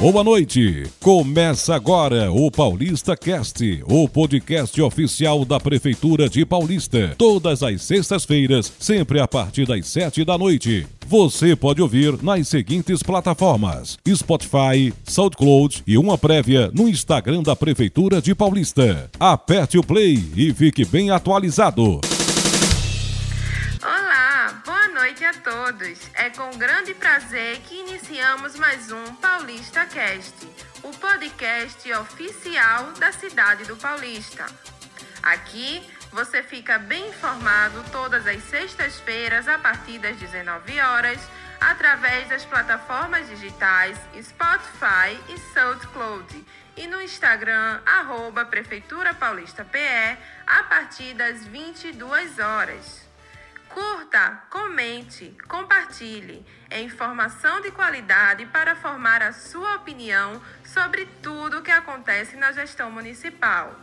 Boa noite. Começa agora o Paulista Cast, o podcast oficial da Prefeitura de Paulista. Todas as sextas-feiras, sempre a partir das sete da noite. Você pode ouvir nas seguintes plataformas: Spotify, SoundCloud e uma prévia no Instagram da Prefeitura de Paulista. Aperte o play e fique bem atualizado a todos. É com grande prazer que iniciamos mais um Paulista Cast, o podcast oficial da cidade do Paulista. Aqui você fica bem informado todas as sextas-feiras a partir das 19 horas através das plataformas digitais Spotify e SoundCloud e no Instagram arroba Prefeitura Paulista PE a partir das 22 horas. Curta, comente, compartilhe. É informação de qualidade para formar a sua opinião sobre tudo o que acontece na gestão municipal.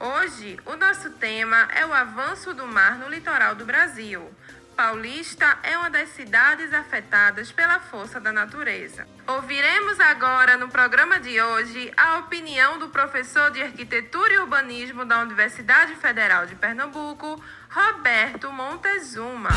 Hoje, o nosso tema é o avanço do mar no litoral do Brasil. Paulista é uma das cidades afetadas pela força da natureza. Ouviremos agora no programa de hoje a opinião do professor de Arquitetura e Urbanismo da Universidade Federal de Pernambuco, Roberto Montezuma.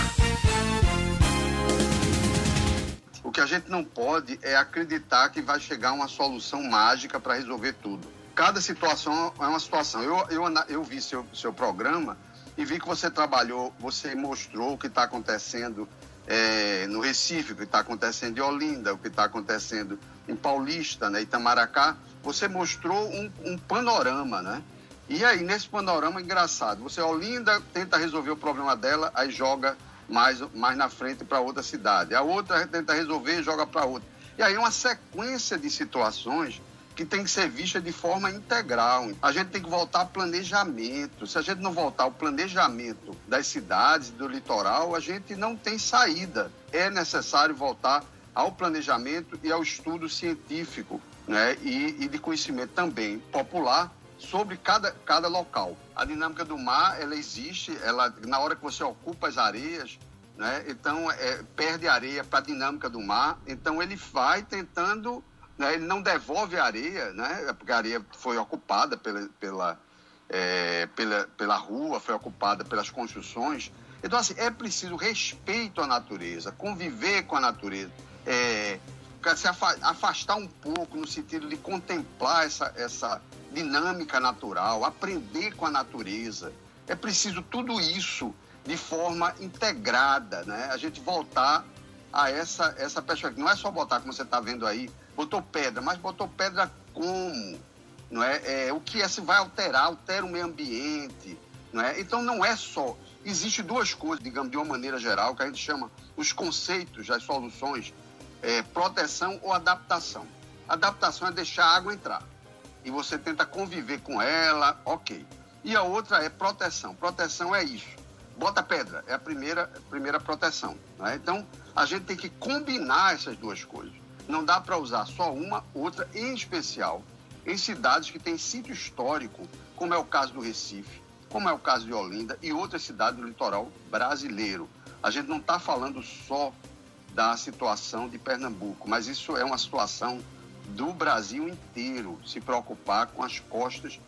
O que a gente não pode é acreditar que vai chegar uma solução mágica para resolver tudo. Cada situação é uma situação. Eu, eu, eu vi seu, seu programa e vi que você trabalhou, você mostrou o que está acontecendo é, no Recife, o que está acontecendo em Olinda, o que está acontecendo em Paulista, né, Itamaracá. Você mostrou um, um, panorama, né? E aí, nesse panorama engraçado, você, Olinda, tenta resolver o problema dela, aí joga mais, mais na frente para outra cidade. A outra tenta resolver e joga para outra. E aí, uma sequência de situações que tem que ser vista de forma integral. A gente tem que voltar ao planejamento. Se a gente não voltar ao planejamento das cidades, do litoral, a gente não tem saída. É necessário voltar ao planejamento e ao estudo científico né? e, e de conhecimento também popular sobre cada, cada local. A dinâmica do mar, ela existe, ela, na hora que você ocupa as areias, né? então é, perde areia para a dinâmica do mar, então ele vai tentando né? ele não devolve a areia, né? porque a areia foi ocupada pela, pela, é, pela, pela rua, foi ocupada pelas construções. Então, assim, é preciso respeito à natureza, conviver com a natureza, é, se afastar um pouco no sentido de contemplar essa, essa dinâmica natural, aprender com a natureza. É preciso tudo isso de forma integrada, né? A gente voltar a essa, essa perspectiva. Não é só botar, como você está vendo aí, botou pedra, mas botou pedra como? Não é? é o que é, se vai alterar, altera o meio ambiente. Não é? Então não é só. Existem duas coisas, digamos, de uma maneira geral, que a gente chama os conceitos, as soluções, é, proteção ou adaptação. Adaptação é deixar a água entrar. E você tenta conviver com ela, ok. E a outra é proteção. Proteção é isso bota pedra, é a primeira, primeira proteção. Né? Então, a gente tem que combinar essas duas coisas. Não dá para usar só uma, outra, em especial em cidades que têm sítio histórico, como é o caso do Recife, como é o caso de Olinda e outras cidades do litoral brasileiro. A gente não está falando só da situação de Pernambuco, mas isso é uma situação do Brasil inteiro se preocupar com as costas,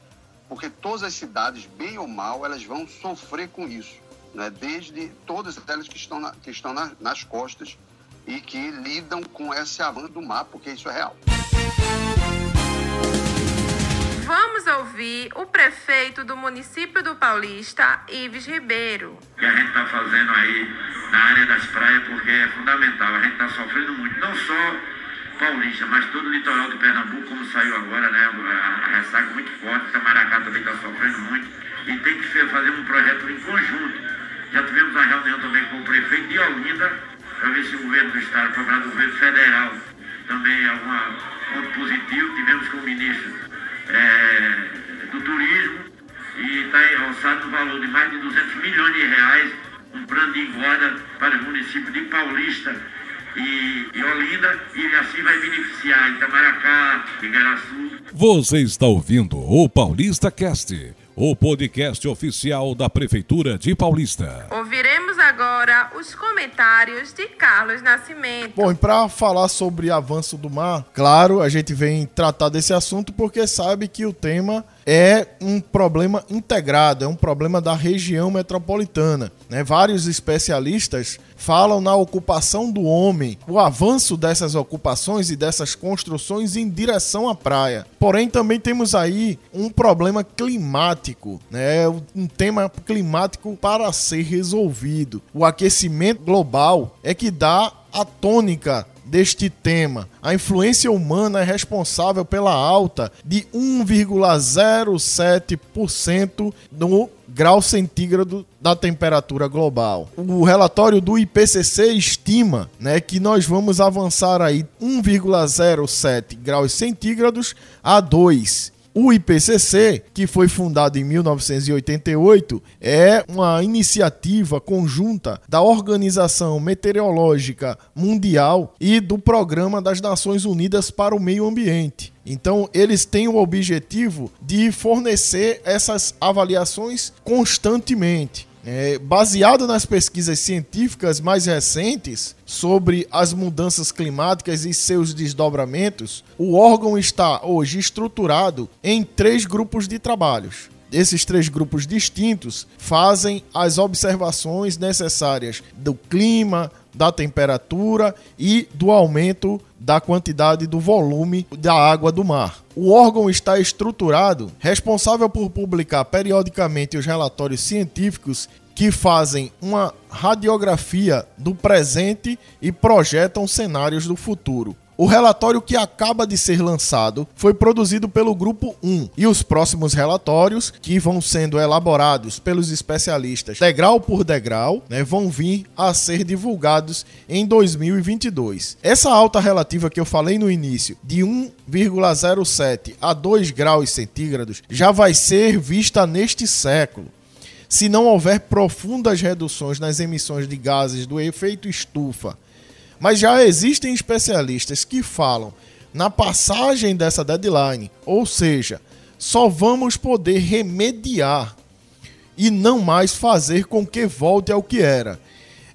porque todas as cidades, bem ou mal, elas vão sofrer com isso né, desde todas elas que estão, na, que estão na, nas costas e que lidam com esse avanço do mar, porque isso é real. Vamos ouvir o prefeito do município do Paulista, Ives Ribeiro. O que a gente está fazendo aí na área das praias, porque é fundamental. A gente está sofrendo muito, não só Paulista, mas todo o litoral de Pernambuco, como saiu agora, né? A, ressaca muito forte, Tamaracá também está sofrendo muito. E tem que fazer um projeto em conjunto já tivemos uma reunião também com o prefeito de Olinda, para ver se o governo do estado, para o governo federal, também algum ponto positivo. Tivemos com o ministro é, do turismo e está alçado no valor de mais de 200 milhões de reais um plano de engorda para os municípios de Paulista e, e Olinda, e assim vai beneficiar Itamaracá, Igaraçu. Você está ouvindo o Paulista Cast o podcast oficial da Prefeitura de Paulista. Ouviremos agora os comentários de Carlos Nascimento. Bom, e para falar sobre avanço do mar, claro, a gente vem tratar desse assunto porque sabe que o tema é um problema integrado, é um problema da região metropolitana. Né? Vários especialistas falam na ocupação do homem, o avanço dessas ocupações e dessas construções em direção à praia. Porém, também temos aí um problema climático, né? um tema climático para ser resolvido. O aquecimento global é que dá a tônica deste tema. A influência humana é responsável pela alta de 1,07% no grau centígrado da temperatura global. O relatório do IPCC estima, né, que nós vamos avançar aí 1,07 graus centígrados a 2 o IPCC, que foi fundado em 1988, é uma iniciativa conjunta da Organização Meteorológica Mundial e do Programa das Nações Unidas para o Meio Ambiente. Então, eles têm o objetivo de fornecer essas avaliações constantemente. É, baseado nas pesquisas científicas mais recentes sobre as mudanças climáticas e seus desdobramentos, o órgão está hoje estruturado em três grupos de trabalhos. Esses três grupos distintos fazem as observações necessárias do clima, da temperatura e do aumento da quantidade do volume da água do mar. O órgão está estruturado, responsável por publicar periodicamente os relatórios científicos que fazem uma radiografia do presente e projetam cenários do futuro. O relatório que acaba de ser lançado foi produzido pelo Grupo 1 e os próximos relatórios, que vão sendo elaborados pelos especialistas degrau por degrau, né, vão vir a ser divulgados em 2022. Essa alta relativa que eu falei no início, de 1,07 a 2 graus centígrados, já vai ser vista neste século se não houver profundas reduções nas emissões de gases do efeito estufa mas já existem especialistas que falam na passagem dessa deadline, ou seja, só vamos poder remediar e não mais fazer com que volte ao que era.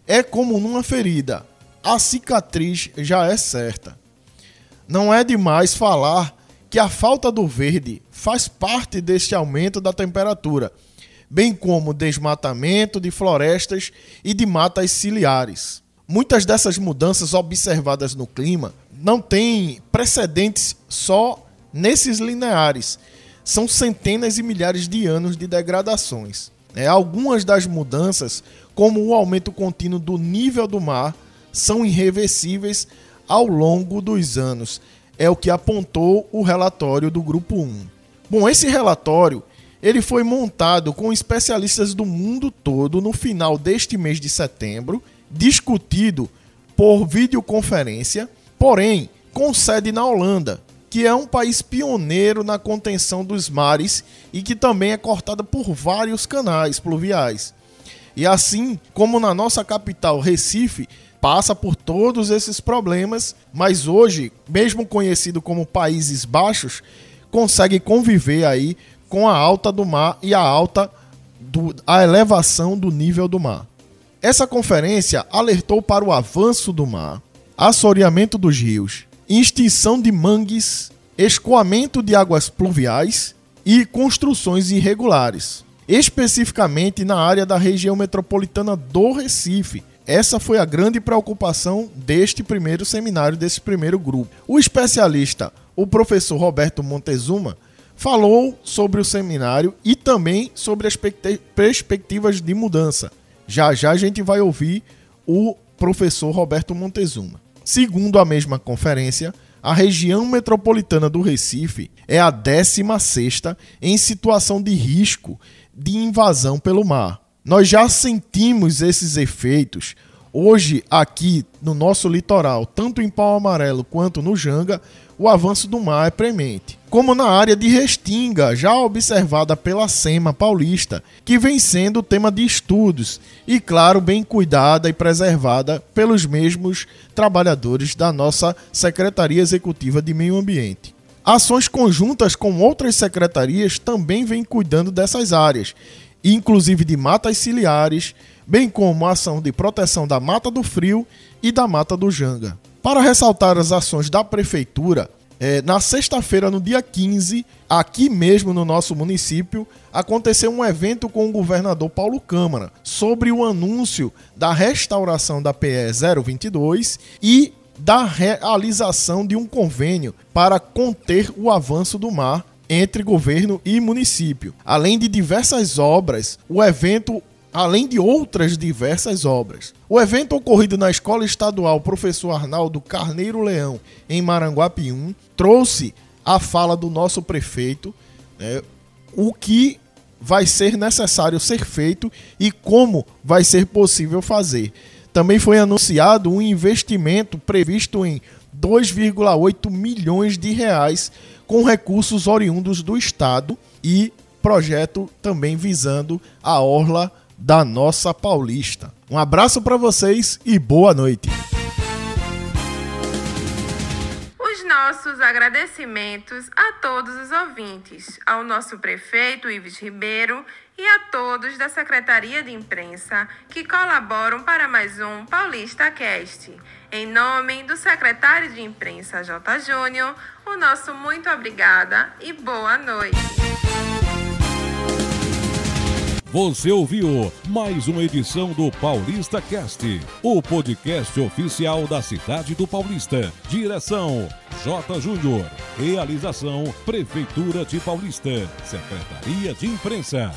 É como numa ferida, a cicatriz já é certa. Não é demais falar que a falta do verde faz parte deste aumento da temperatura, bem como desmatamento de florestas e de matas ciliares. Muitas dessas mudanças observadas no clima não têm precedentes só nesses lineares. São centenas e milhares de anos de degradações. É, algumas das mudanças, como o aumento contínuo do nível do mar, são irreversíveis ao longo dos anos. É o que apontou o relatório do grupo 1. Bom, esse relatório ele foi montado com especialistas do mundo todo no final deste mês de setembro discutido por videoconferência, porém com sede na Holanda, que é um país pioneiro na contenção dos mares e que também é cortada por vários canais pluviais. E assim como na nossa capital, Recife, passa por todos esses problemas, mas hoje, mesmo conhecido como Países Baixos, consegue conviver aí com a alta do mar e a alta do, a elevação do nível do mar. Essa conferência alertou para o avanço do mar, assoreamento dos rios, extinção de mangues, escoamento de águas pluviais e construções irregulares, especificamente na área da região metropolitana do Recife. Essa foi a grande preocupação deste primeiro seminário, desse primeiro grupo. O especialista, o professor Roberto Montezuma, falou sobre o seminário e também sobre as perspectivas de mudança. Já já a gente vai ouvir o professor Roberto Montezuma. Segundo a mesma conferência, a região metropolitana do Recife é a 16ª em situação de risco de invasão pelo mar. Nós já sentimos esses efeitos hoje aqui no nosso litoral, tanto em Pau Amarelo quanto no Janga, o avanço do mar é premente. Como na área de Restinga, já observada pela SEMA paulista, que vem sendo tema de estudos e, claro, bem cuidada e preservada pelos mesmos trabalhadores da nossa Secretaria Executiva de Meio Ambiente. Ações conjuntas com outras secretarias também vêm cuidando dessas áreas, inclusive de matas ciliares, bem como a ação de proteção da Mata do Frio e da Mata do Janga. Para ressaltar as ações da Prefeitura, é, na sexta-feira, no dia 15, aqui mesmo no nosso município, aconteceu um evento com o governador Paulo Câmara sobre o anúncio da restauração da PE 022 e da realização de um convênio para conter o avanço do mar entre governo e município. Além de diversas obras, o evento além de outras diversas obras. O evento ocorrido na Escola Estadual Professor Arnaldo Carneiro Leão, em Maranguapium, trouxe a fala do nosso prefeito né, o que vai ser necessário ser feito e como vai ser possível fazer. Também foi anunciado um investimento previsto em 2,8 milhões de reais com recursos oriundos do Estado e projeto também visando a orla da nossa Paulista. Um abraço para vocês e boa noite. Os nossos agradecimentos a todos os ouvintes, ao nosso prefeito Ives Ribeiro e a todos da Secretaria de Imprensa que colaboram para mais um Paulista Cast. Em nome do secretário de Imprensa J. Júnior, o nosso muito obrigada e boa noite. Você ouviu mais uma edição do Paulista Cast, o podcast oficial da cidade do Paulista. Direção J. Júnior. Realização Prefeitura de Paulista. Secretaria de Imprensa.